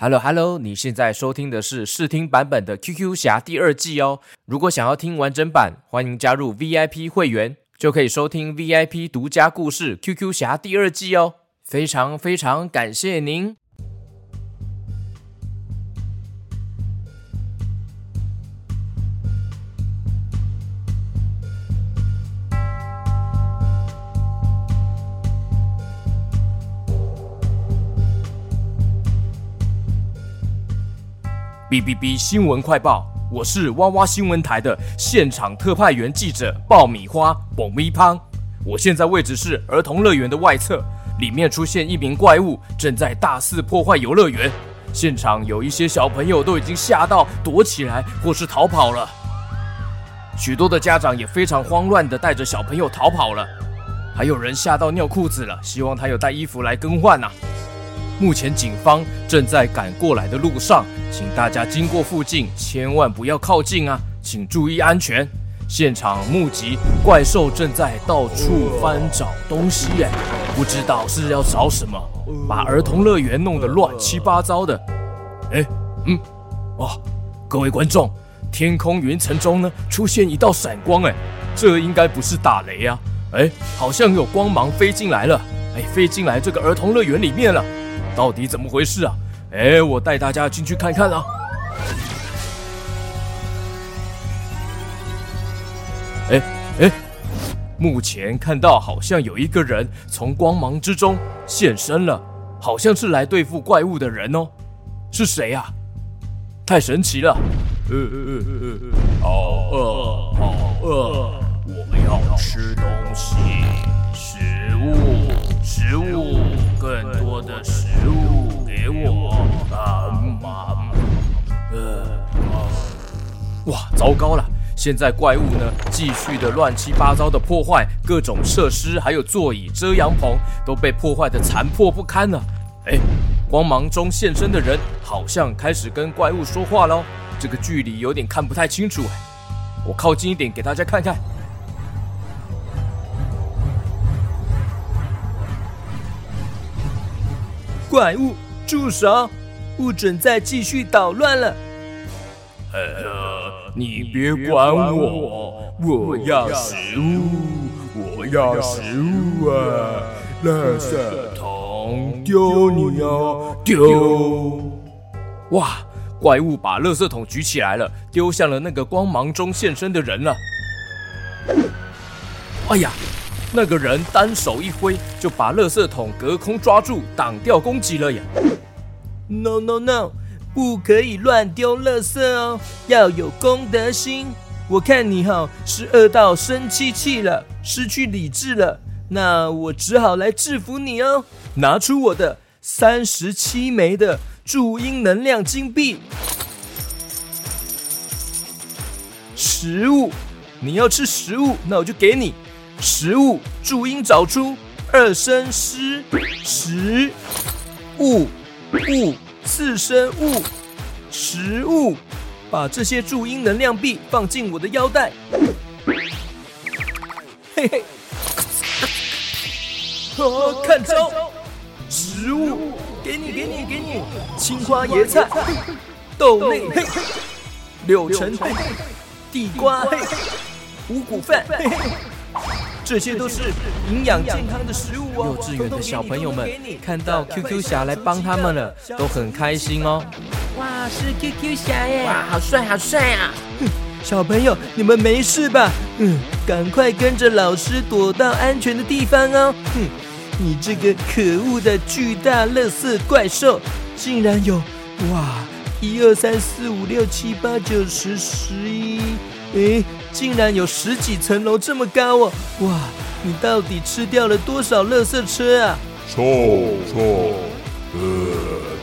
Hello Hello，你现在收听的是试听版本的 QQ 侠第二季哦。如果想要听完整版，欢迎加入 VIP 会员，就可以收听 VIP 独家故事 QQ 侠第二季哦。非常非常感谢您。哔哔哔！新闻快报，我是哇哇新闻台的现场特派员记者爆米花爆米胖。我现在位置是儿童乐园的外侧，里面出现一名怪物，正在大肆破坏游乐园。现场有一些小朋友都已经吓到躲起来或是逃跑了，许多的家长也非常慌乱的带着小朋友逃跑了，还有人吓到尿裤子了，希望他有带衣服来更换呐。目前警方正在赶过来的路上，请大家经过附近千万不要靠近啊，请注意安全。现场目击怪兽正在到处翻找东西，哎，不知道是要找什么，把儿童乐园弄得乱七八糟的。哎，嗯，哦，各位观众，天空云层中呢出现一道闪光，哎，这应该不是打雷啊，哎，好像有光芒飞进来了，哎，飞进来这个儿童乐园里面了。到底怎么回事啊？哎，我带大家进去看看啊！哎哎，目前看到好像有一个人从光芒之中现身了，好像是来对付怪物的人哦。是谁呀？太神奇了！好饿，好饿，我们要吃东西，食物，食物，更多糟糕了！现在怪物呢，继续的乱七八糟的破坏各种设施，还有座椅、遮阳棚都被破坏的残破不堪了。哎，光芒中现身的人好像开始跟怪物说话喽，这个距离有点看不太清楚哎。我靠近一点给大家看看。怪物，住手！不准再继续捣乱了。呃，你别管我，我要食物，我要食物啊！垃圾桶丢你哦，丢！哇，怪物把垃圾桶举起来了，丢向了那个光芒中现身的人了。哎呀，那个人单手一挥，就把垃圾桶隔空抓住，挡掉攻击了呀！No no no！不可以乱丢垃圾哦，要有公德心。我看你哈是饿到生气气了，失去理智了，那我只好来制服你哦。拿出我的三十七枚的注音能量金币，食物，你要吃食物，那我就给你食物。注音找出二声诗，食物物。四生物，食物，把这些注音能量币放进我的腰带。嘿嘿，哦，看招！食物，给你，给你，给你，青花椰菜、豆类、柳橙、地瓜、五谷饭。嘿嘿这些都是营养健康的食物哦。幼稚园的小朋友们看到 QQ 侠来帮他们了，都很开心哦。哇，是 QQ 侠耶！哇，好帅，好帅啊！小朋友，你们没事吧？嗯，赶快跟着老师躲到安全的地方哦。哼，你这个可恶的巨大垃圾怪兽，竟然有哇，一二三四五六七八九十十一，诶。竟然有十几层楼这么高哦！哇，你到底吃掉了多少垃圾车啊？臭臭，呃，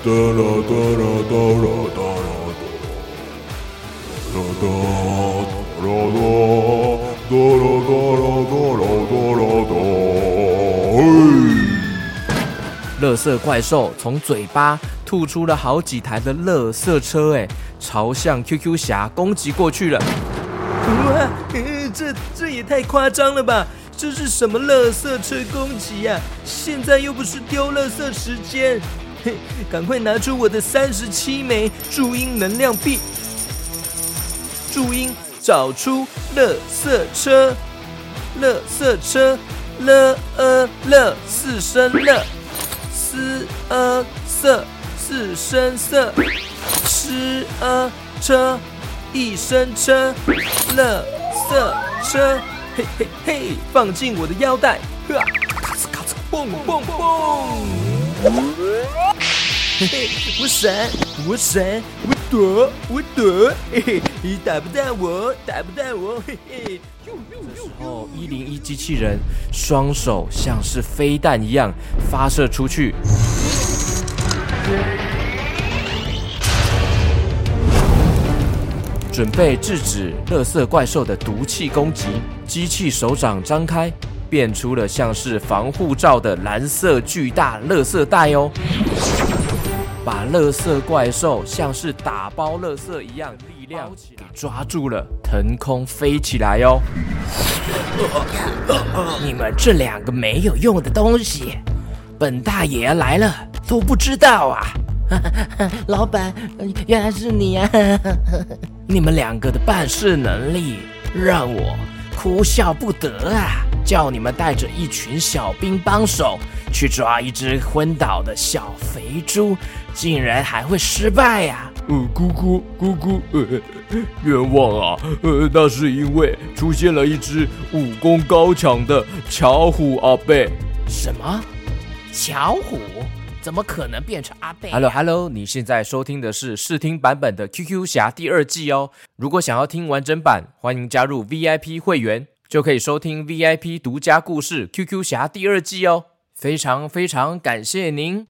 哒啦哒啦哒啦哒啦哒，哒哒哒啦哒，哒啦哒啦哒啦哒啦哒，嘿！垃圾怪兽从嘴巴吐出了好几台的垃圾车，哎，朝向 QQ 侠攻击过去了。哇，这这也太夸张了吧！这是什么垃圾车攻击呀？现在又不是丢垃圾时间。嘿，赶快拿出我的三十七枚注音能量币。注音找出垃圾车，垃圾车，了呃乐四声乐，四呃色四声色，吃呃车一声车，乐色车，嘿嘿嘿，放进我的腰带，哈，咔嚓咔嚓，蹦蹦蹦，嘿嘿，我闪，我闪，我躲，我躲，嘿嘿，你打不到我，打不到我，嘿嘿。这时候，一零一机器人双手像是飞弹一样发射出去。准备制止垃圾怪兽的毒气攻击，机器手掌张开，变出了像是防护罩的蓝色巨大垃圾袋哦，把垃圾怪兽像是打包垃圾一样力量给抓住了，腾空飞起来哦。你们这两个没有用的东西，本大爷来了都不知道啊！老板，原来是你啊！你们两个的办事能力让我哭笑不得啊！叫你们带着一群小兵帮手去抓一只昏倒的小肥猪，竟然还会失败呀！呃，姑姑，姑姑，呃，冤枉啊！呃，那是因为出现了一只武功高强的巧虎阿贝。什么？巧虎？怎么可能变成阿贝？Hello Hello，你现在收听的是试听版本的《QQ 侠》第二季哦。如果想要听完整版，欢迎加入 VIP 会员，就可以收听 VIP 独家故事《QQ 侠》第二季哦。非常非常感谢您。